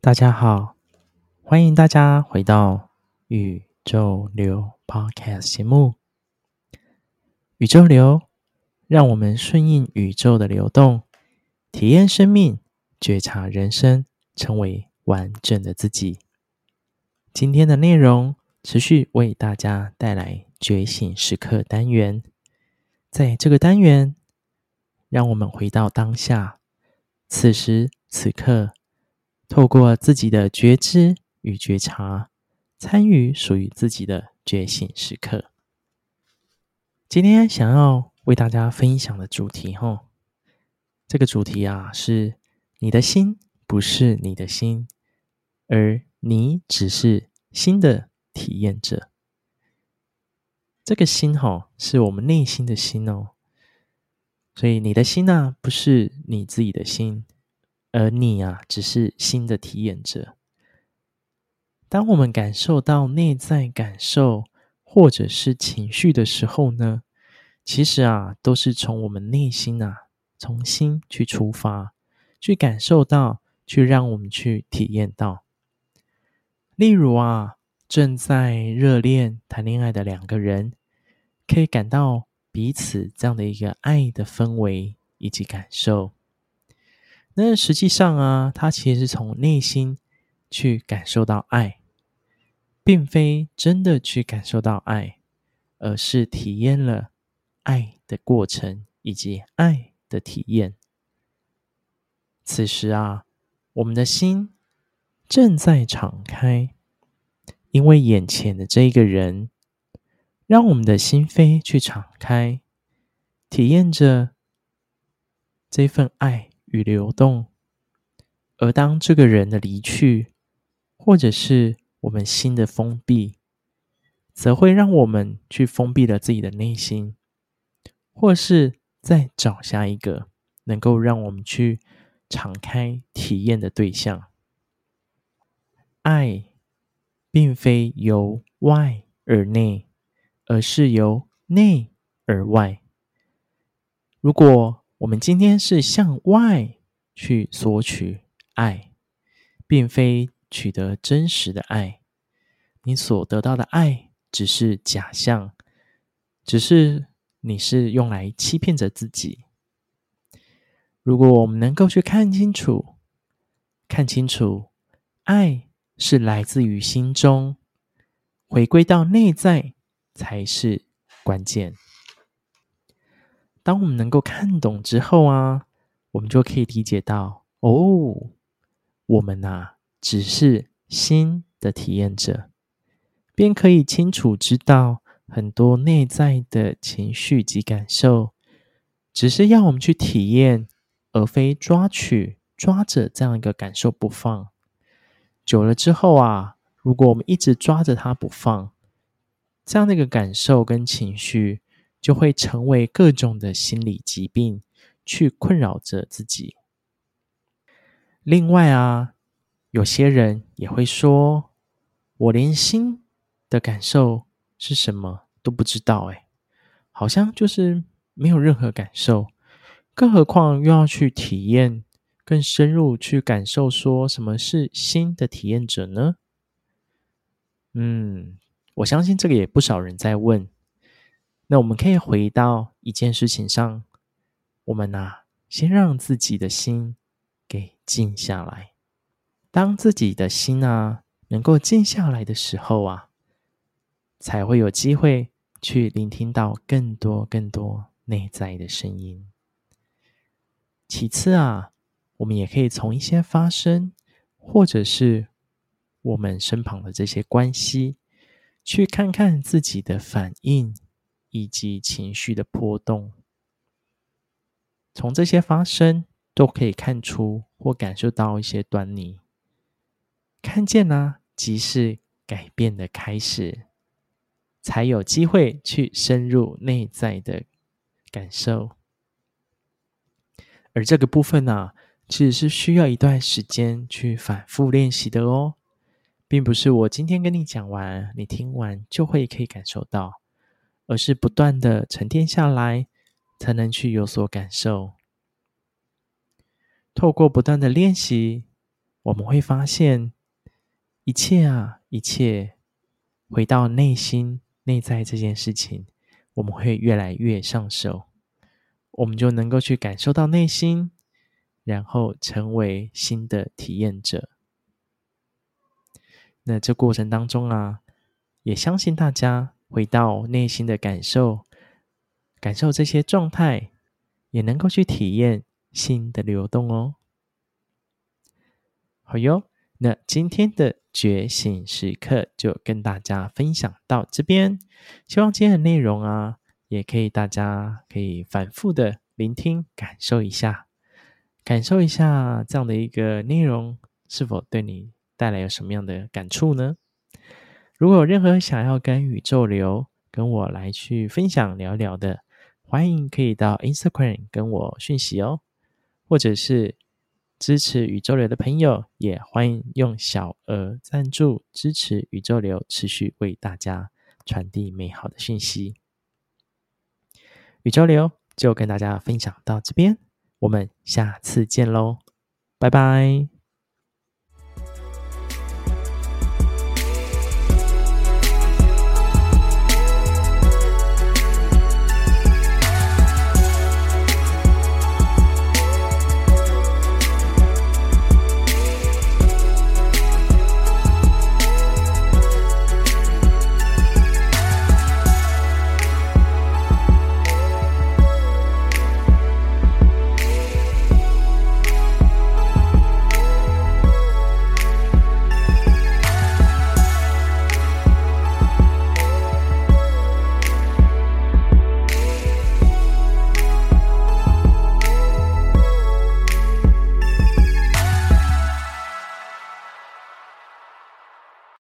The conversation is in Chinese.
大家好，欢迎大家回到宇宙流 Podcast 节目。宇宙流，让我们顺应宇宙的流动，体验生命，觉察人生，成为完整的自己。今天的内容持续为大家带来觉醒时刻单元。在这个单元，让我们回到当下，此时此刻。透过自己的觉知与觉察，参与属于自己的觉醒时刻。今天想要为大家分享的主题，吼，这个主题啊，是你的心不是你的心，而你只是心的体验者。这个心，吼，是我们内心的心哦。所以你的心呢，不是你自己的心。而你啊，只是心的体验者。当我们感受到内在感受或者是情绪的时候呢，其实啊，都是从我们内心啊，从心去出发，去感受到，去让我们去体验到。例如啊，正在热恋谈恋爱的两个人，可以感到彼此这样的一个爱的氛围以及感受。那实际上啊，他其实是从内心去感受到爱，并非真的去感受到爱，而是体验了爱的过程以及爱的体验。此时啊，我们的心正在敞开，因为眼前的这一个人，让我们的心扉去敞开，体验着这份爱。与流动，而当这个人的离去，或者是我们心的封闭，则会让我们去封闭了自己的内心，或是再找下一个能够让我们去敞开体验的对象。爱并非由外而内，而是由内而外。如果我们今天是向外去索取爱，并非取得真实的爱。你所得到的爱只是假象，只是你是用来欺骗着自己。如果我们能够去看清楚，看清楚，爱是来自于心中，回归到内在才是关键。当我们能够看懂之后啊，我们就可以理解到，哦，我们呐、啊，只是心的体验者，便可以清楚知道很多内在的情绪及感受，只是要我们去体验，而非抓取、抓着这样一个感受不放。久了之后啊，如果我们一直抓着它不放，这样的一个感受跟情绪。就会成为各种的心理疾病，去困扰着自己。另外啊，有些人也会说，我连心的感受是什么都不知道，哎，好像就是没有任何感受，更何况又要去体验，更深入去感受，说什么是心的体验者呢？嗯，我相信这个也不少人在问。那我们可以回到一件事情上，我们呐，先让自己的心给静下来。当自己的心啊能够静下来的时候啊，才会有机会去聆听到更多更多内在的声音。其次啊，我们也可以从一些发生，或者是我们身旁的这些关系，去看看自己的反应。以及情绪的波动，从这些发生都可以看出或感受到一些端倪。看见呢、即是改变的开始，才有机会去深入内在的感受。而这个部分呢、啊，其实是需要一段时间去反复练习的哦，并不是我今天跟你讲完，你听完就会可以感受到，而是不断的沉淀下来，才能去有所感受。透过不断的练习，我们会发现，一切啊，一切回到内心内在这件事情，我们会越来越上手，我们就能够去感受到内心。然后成为新的体验者。那这过程当中啊，也相信大家回到内心的感受，感受这些状态，也能够去体验新的流动哦。好哟，那今天的觉醒时刻就跟大家分享到这边。希望今天的内容啊，也可以大家可以反复的聆听，感受一下。感受一下这样的一个内容，是否对你带来有什么样的感触呢？如果有任何想要跟宇宙流跟我来去分享聊聊的，欢迎可以到 Instagram 跟我讯息哦，或者是支持宇宙流的朋友，也欢迎用小额赞助支持宇宙流，持续为大家传递美好的讯息。宇宙流就跟大家分享到这边。我们下次见喽，拜拜。